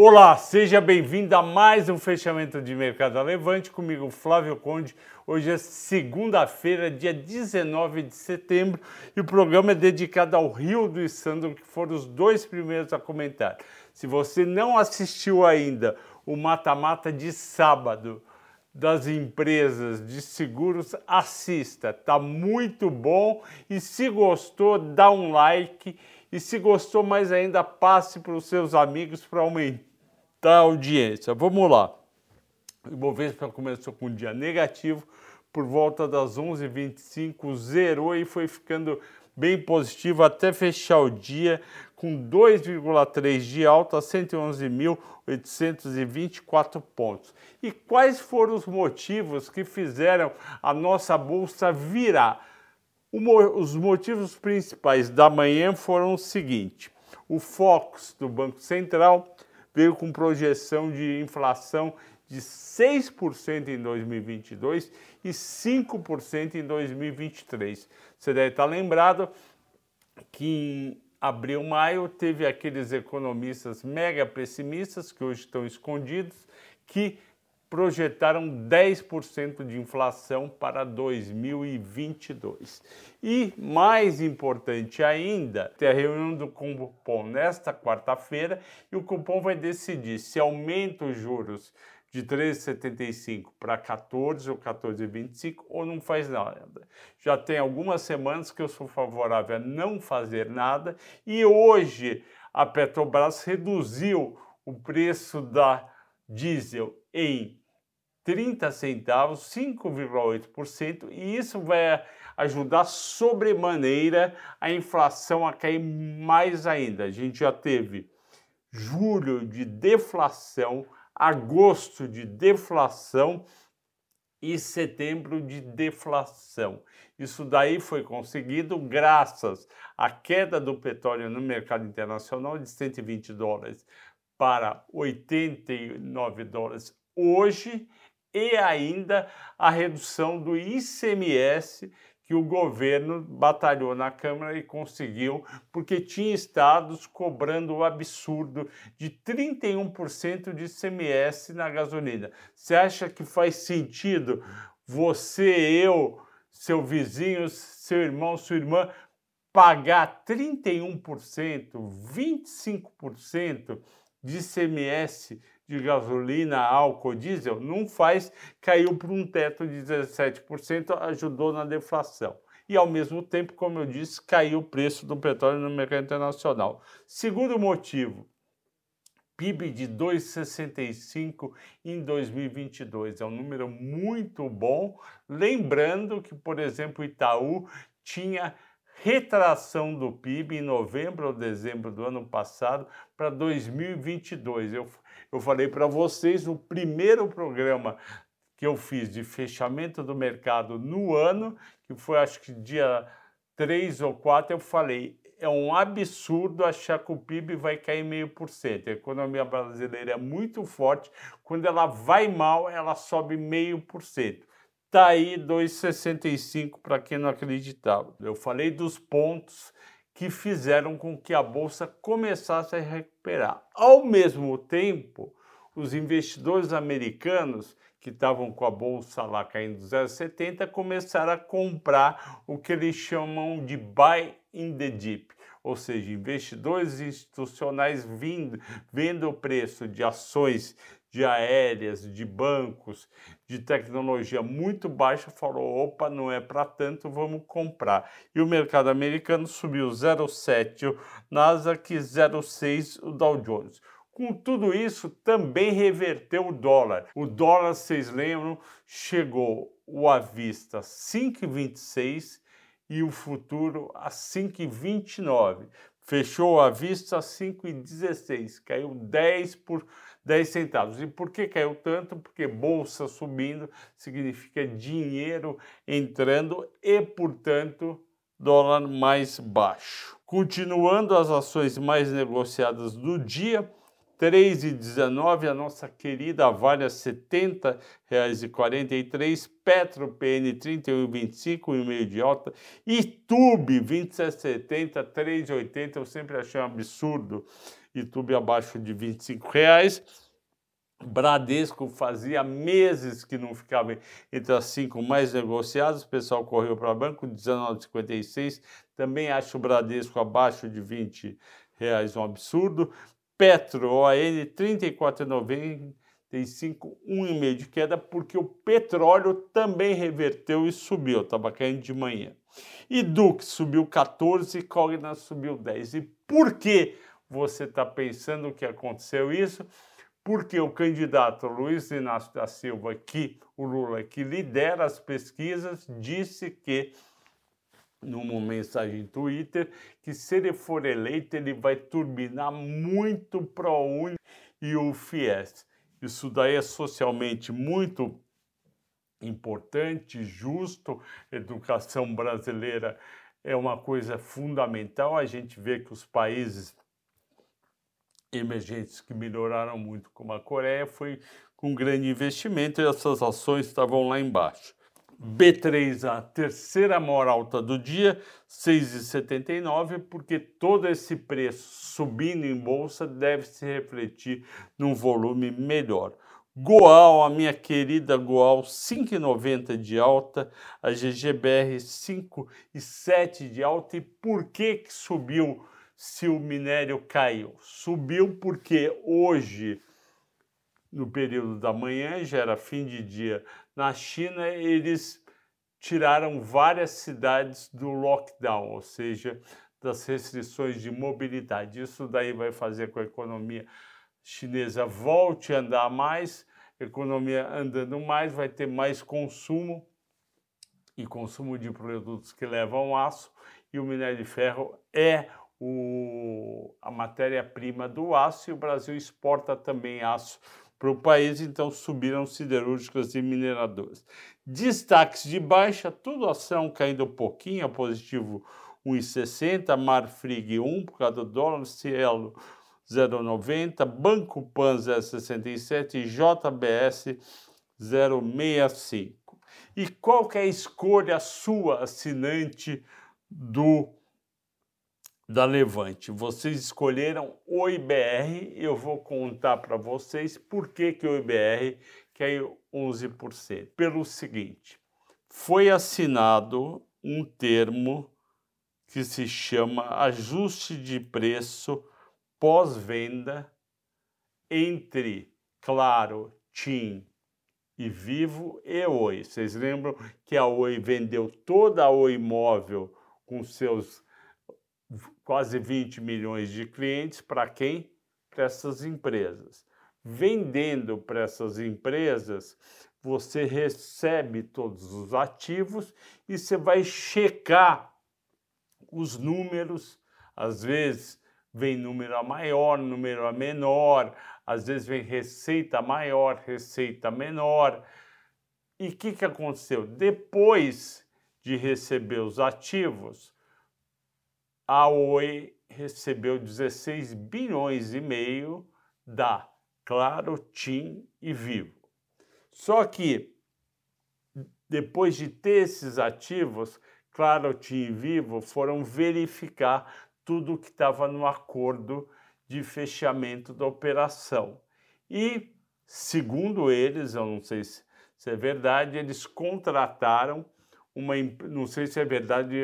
Olá, seja bem-vindo a mais um fechamento de mercado Levante comigo, Flávio Conde. Hoje é segunda-feira, dia 19 de setembro, e o programa é dedicado ao Rio do Sandro, que foram os dois primeiros a comentar. Se você não assistiu ainda o mata-mata de sábado das empresas de seguros, assista, tá muito bom e se gostou, dá um like e se gostou mais ainda, passe para os seus amigos para aumentar a audiência. Vamos lá. O Ibovespa começou com um dia negativo, por volta das 11h25, zerou e foi ficando bem positivo até fechar o dia com 2,3 de alta a 111.824 pontos. E quais foram os motivos que fizeram a nossa bolsa virar? os motivos principais da manhã foram os seguintes: o Focus do Banco Central veio com projeção de inflação de 6% em 2022 e 5% em 2023. Você deve estar lembrado que em abril, maio teve aqueles economistas mega pessimistas que hoje estão escondidos que projetaram 10% de inflação para 2022. E mais importante ainda, tem a reunião do Cupom nesta quarta-feira e o Cupom vai decidir se aumenta os juros de 13,75 para 14 ou 14,25 ou não faz nada. Já tem algumas semanas que eu sou favorável a não fazer nada e hoje a Petrobras reduziu o preço da diesel em 30 centavos, 5,8%, e isso vai ajudar sobremaneira a inflação a cair mais ainda. A gente já teve julho de deflação, agosto de deflação e setembro de deflação. Isso daí foi conseguido graças à queda do petróleo no mercado internacional de 120 dólares para 89 dólares hoje e ainda a redução do ICMS que o governo batalhou na Câmara e conseguiu, porque tinha estados cobrando o absurdo de 31% de ICMS na gasolina. Você acha que faz sentido você, eu, seu vizinho, seu irmão, sua irmã pagar 31%, 25% de ICMS de gasolina, álcool, diesel, não faz, caiu para um teto de 17%, ajudou na deflação. E ao mesmo tempo, como eu disse, caiu o preço do petróleo no mercado internacional. Segundo motivo, PIB de 2,65 em 2022. É um número muito bom. Lembrando que, por exemplo, Itaú tinha retração do PIB em novembro ou dezembro do ano passado para 2022. Eu, eu falei para vocês no primeiro programa que eu fiz de fechamento do mercado no ano, que foi acho que dia 3 ou 4, eu falei, é um absurdo achar que o PIB vai cair meio por cento. A economia brasileira é muito forte, quando ela vai mal, ela sobe meio por cento. Tá aí 2,65 para quem não acreditava. Eu falei dos pontos que fizeram com que a bolsa começasse a recuperar. Ao mesmo tempo, os investidores americanos que estavam com a bolsa lá caindo 0,70 começaram a comprar o que eles chamam de buy in the dip, ou seja, investidores institucionais vindo, vendo o preço de ações de aéreas, de bancos, de tecnologia muito baixa, falou: opa, não é para tanto, vamos comprar. E o mercado americano subiu 0,7 o Nasdaq, 0,6 o Dow Jones. Com tudo isso, também reverteu o dólar. O dólar, vocês lembram, chegou o à vista 5,26 e o futuro a 5,29. Fechou à vista a 5,16, caiu 10 por 10 centavos. E por que caiu tanto? Porque bolsa subindo significa dinheiro entrando e, portanto, dólar mais baixo. Continuando as ações mais negociadas do dia, 3,19, a nossa querida Vale a R$ 70,43, Petro PN 31,25, 1,5 de alta, Itube 27,70, 3,80, eu sempre achei um absurdo YouTube abaixo de 25 reais. Bradesco fazia meses que não ficava entre as cinco mais negociadas, o pessoal correu para banco, 19,56. Também acho o Bradesco abaixo de 20 reais um absurdo. Petro, OAN, 34,95, 1,5 de queda, porque o petróleo também reverteu e subiu, estava caindo de manhã. E Dux subiu 14, Cogna subiu 10. E por que você está pensando que aconteceu isso? Porque o candidato Luiz Inácio da Silva, que o Lula que lidera as pesquisas, disse que numa mensagem Twitter que se ele for eleito ele vai turbinar muito ProUni e o FIES. Isso daí é socialmente muito importante, justo. Educação brasileira é uma coisa fundamental. A gente vê que os países emergentes que melhoraram muito, como a Coreia, foi com grande investimento e essas ações estavam lá embaixo. B3, a terceira maior alta do dia, 6,79, porque todo esse preço subindo em bolsa deve se refletir num volume melhor. Goal, a minha querida Goal, 5,90 de alta, a GGBR 5,7 de alta. E por que, que subiu se o minério caiu? Subiu porque hoje, no período da manhã, já era fim de dia na China, eles tiraram várias cidades do lockdown, ou seja, das restrições de mobilidade. Isso daí vai fazer com a economia chinesa volte a andar mais, economia andando mais, vai ter mais consumo e consumo de produtos que levam aço, e o minério de ferro é o, a matéria-prima do aço, e o Brasil exporta também aço para o país, então subiram siderúrgicas e mineradoras. Destaques de baixa, tudo ação caindo um pouquinho, a positivo 1,60, Marfrig 1 por causa do dólar, Cielo 0,90, Banco Pan 0,67 e JBS 0,65. E qual que é a escolha sua, assinante do da Levante? Vocês escolheram o IBR, eu vou contar para vocês por que, que o IBR caiu 11%. Pelo seguinte, foi assinado um termo que se chama ajuste de preço pós-venda entre Claro, TIM e Vivo e Oi. Vocês lembram que a Oi vendeu toda a Oi Móvel com seus quase 20 milhões de clientes para quem? Para essas empresas. Vendendo para essas empresas, você recebe todos os ativos e você vai checar os números, às vezes vem número a maior, número a menor, às vezes vem receita maior, receita menor. E o que, que aconteceu? Depois de receber os ativos, a Oi recebeu 16 bilhões e meio da Claro, TIM e Vivo. Só que depois de ter esses ativos, Claro, TIM e Vivo foram verificar tudo que estava no acordo de fechamento da operação. E, segundo eles, eu não sei se, é verdade, eles contrataram uma, não sei se é verdade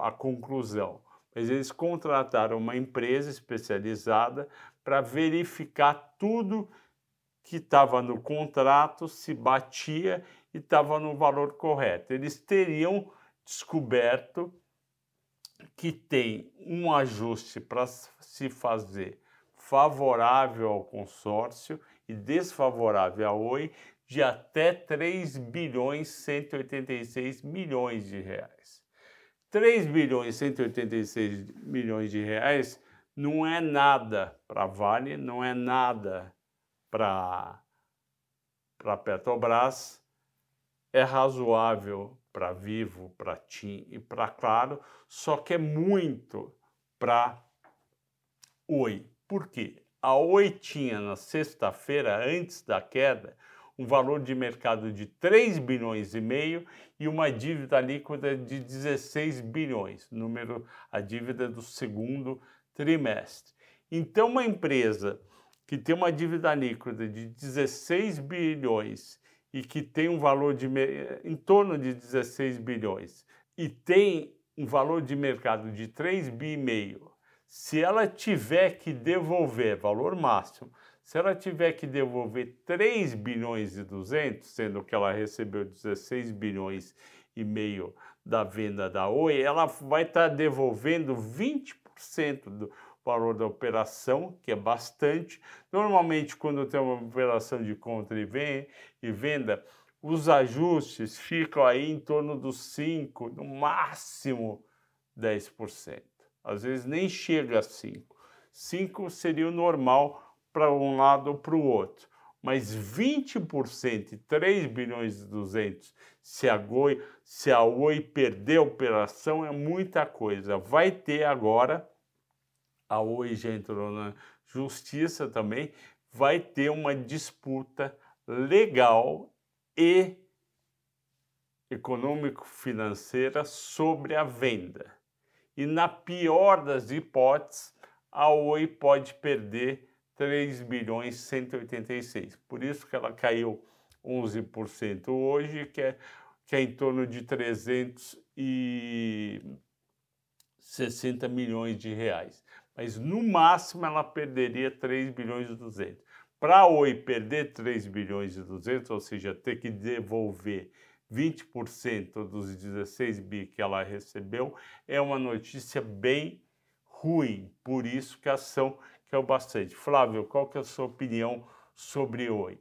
a conclusão, mas eles contrataram uma empresa especializada para verificar tudo que estava no contrato, se batia e estava no valor correto. Eles teriam descoberto que tem um ajuste para se fazer favorável ao consórcio e desfavorável à Oi de até 3 bilhões 186 milhões de reais. 3 bilhões 186 milhões de reais não é nada para a Vale, não é nada para a Petrobras, é razoável para Vivo, para TIM e para Claro, só que é muito para Oi. Por quê? A Oi tinha na sexta-feira, antes da queda, um valor de mercado de 3 bilhões e meio e uma dívida líquida de 16 bilhões, número a dívida do segundo trimestre. Então, uma empresa que tem uma dívida líquida de 16 bilhões e que tem um valor de em torno de 16 bilhões e tem um valor de mercado de 3 bi e meio, se ela tiver que devolver valor máximo, se ela tiver que devolver 3 bilhões e 200, sendo que ela recebeu 16 bilhões e meio da venda da Oi, ela vai estar tá devolvendo 20% do valor da operação, que é bastante. Normalmente, quando tem uma operação de compra e venda, os ajustes ficam aí em torno dos 5, no máximo 10%. Às vezes nem chega a 5. 5 seria o normal para um lado ou para o outro. Mas 20% 3 bilhões e 200, se a, Goi, se a Oi perder a operação, é muita coisa. Vai ter agora, a Oi já entrou na justiça também, vai ter uma disputa legal e econômico-financeira sobre a venda. E na pior das hipóteses, a Oi pode perder 3 bilhões 186. Por isso que ela caiu 11% hoje, que é, que é em torno de 360 milhões de reais. Mas no máximo ela perderia 3 bilhões e 200. Para a Oi perder 3 bilhões e 200, ou seja, ter que devolver 20% dos 16 bi que ela recebeu, é uma notícia bem ruim. Por isso que a ação caiu bastante. Flávio, qual que é a sua opinião sobre Oi?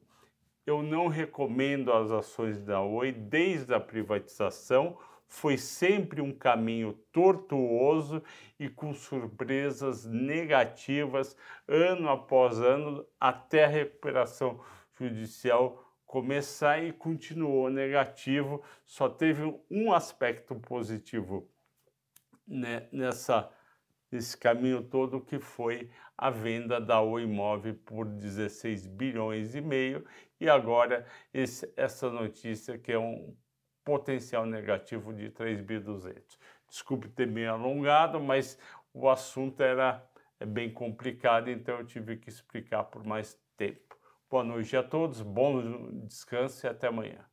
Eu não recomendo as ações da Oi desde a privatização foi sempre um caminho tortuoso e com surpresas negativas ano após ano até a recuperação judicial começar e continuou negativo. Só teve um aspecto positivo né, nessa nesse caminho todo que foi a venda da Oi Imóvel por 16 bilhões e meio e agora esse, essa notícia que é um potencial negativo de 3.200. Desculpe ter me alongado, mas o assunto era é bem complicado, então eu tive que explicar por mais tempo. Boa noite a todos, bom descanso e até amanhã.